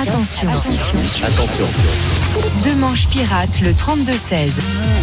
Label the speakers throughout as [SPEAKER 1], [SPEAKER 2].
[SPEAKER 1] Attention.
[SPEAKER 2] Attention.
[SPEAKER 1] Deux manches pirates, le 32-16.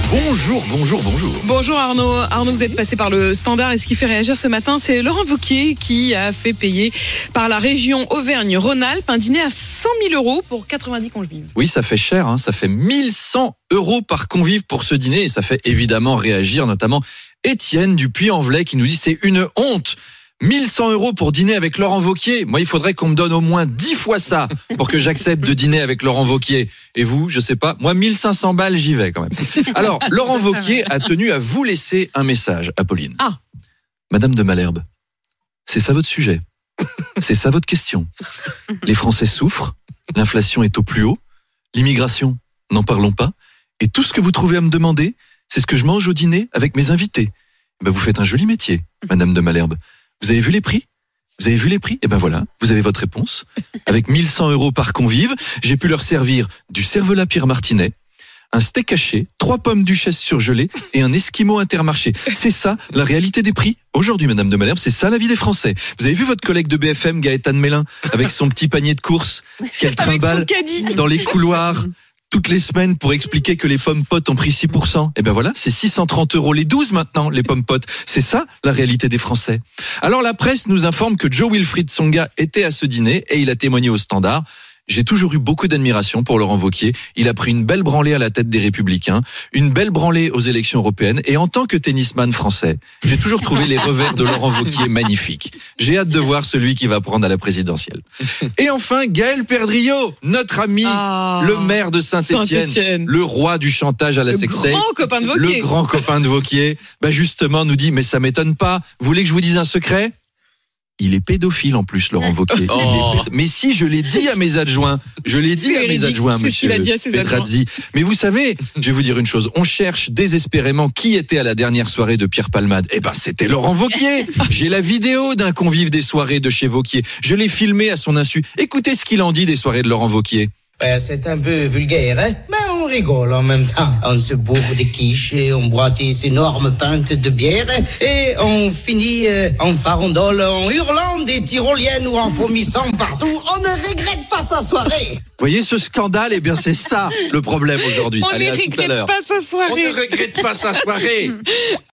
[SPEAKER 3] Bonjour, bonjour, bonjour.
[SPEAKER 4] Bonjour Arnaud. Arnaud, vous êtes passé par le standard et ce qui fait réagir ce matin, c'est Laurent Wauquiez qui a fait payer par la région Auvergne-Rhône-Alpes un dîner à 100 000 euros pour 90 convives.
[SPEAKER 3] Oui, ça fait cher, hein, ça fait 1100 euros par convive pour ce dîner et ça fait évidemment réagir notamment Étienne du Puy-en-Velay qui nous dit c'est une honte. 1100 euros pour dîner avec Laurent Vauquier. Moi, il faudrait qu'on me donne au moins 10 fois ça pour que j'accepte de dîner avec Laurent Vauquier. Et vous, je sais pas. Moi, 1500 balles, j'y vais quand même. Alors, Laurent Vauquier a tenu à vous laisser un message, Apolline.
[SPEAKER 4] Ah.
[SPEAKER 3] Madame de Malherbe, c'est ça votre sujet. C'est ça votre question. Les Français souffrent, l'inflation est au plus haut, l'immigration, n'en parlons pas, et tout ce que vous trouvez à me demander, c'est ce que je mange au dîner avec mes invités. Ben, vous faites un joli métier, Madame de Malherbe. Vous avez vu les prix? Vous avez vu les prix? Eh ben voilà, vous avez votre réponse. Avec 1100 euros par convive, j'ai pu leur servir du cervelas Pierre Martinet, un steak haché, trois pommes duchesse surgelées et un esquimau intermarché. C'est ça la réalité des prix aujourd'hui, Madame de Malherbe. C'est ça la vie des Français. Vous avez vu votre collègue de BFM, Gaëtan Mélin, avec son petit panier de courses, qu'elle trimballe dans les couloirs toutes les semaines pour expliquer que les pommes potes ont pris 6%. Et ben voilà, c'est 630 euros les 12 maintenant, les pommes potes. C'est ça, la réalité des Français. Alors la presse nous informe que Joe Wilfried Songa était à ce dîner et il a témoigné au standard. J'ai toujours eu beaucoup d'admiration pour Laurent Vauquier. Il a pris une belle branlée à la tête des Républicains, une belle branlée aux élections européennes. Et en tant que tennisman français, j'ai toujours trouvé les revers de Laurent Vauquier magnifiques. J'ai hâte de voir celui qui va prendre à la présidentielle. Et enfin, Gaël Perdriau, notre ami,
[SPEAKER 4] Ah.
[SPEAKER 3] le maire de Saint-Étienne, le roi du chantage à la
[SPEAKER 4] Le
[SPEAKER 3] sextape.
[SPEAKER 4] grand copain de
[SPEAKER 3] Le grand copain de Vauquier, bah justement, nous dit, mais ça m'étonne pas. Vous voulez que je vous dise un secret? Il est pédophile en plus, Laurent Vauquier. Pédo- Mais si, je l'ai dit à mes adjoints. Je l'ai dit à mes adjoints, monsieur
[SPEAKER 4] a dit à ses
[SPEAKER 3] Petrazzi. Mais vous savez, je vais vous dire une chose. On cherche désespérément qui était à la dernière soirée de Pierre Palmade. Eh ben, c'était Laurent Vauquier. J'ai la vidéo d'un convive des soirées de chez Vauquier. Je l'ai filmé à son insu. Écoutez ce qu'il en dit des soirées de Laurent Vauquier.
[SPEAKER 5] Ouais, c'est un peu vulgaire, hein? Mais on rigole en même temps. On se bourre des quiches et on boit des énormes pintes de bière et on finit euh, en farandole en hurlant des tyroliennes ou en vomissant partout. On ne regrette pas sa soirée.
[SPEAKER 3] Vous voyez ce scandale Eh bien, c'est ça le problème aujourd'hui.
[SPEAKER 4] On
[SPEAKER 3] Allez,
[SPEAKER 4] ne
[SPEAKER 3] à tout à
[SPEAKER 4] regrette pas sa
[SPEAKER 3] On
[SPEAKER 4] soirée.
[SPEAKER 3] ne regrette pas sa soirée.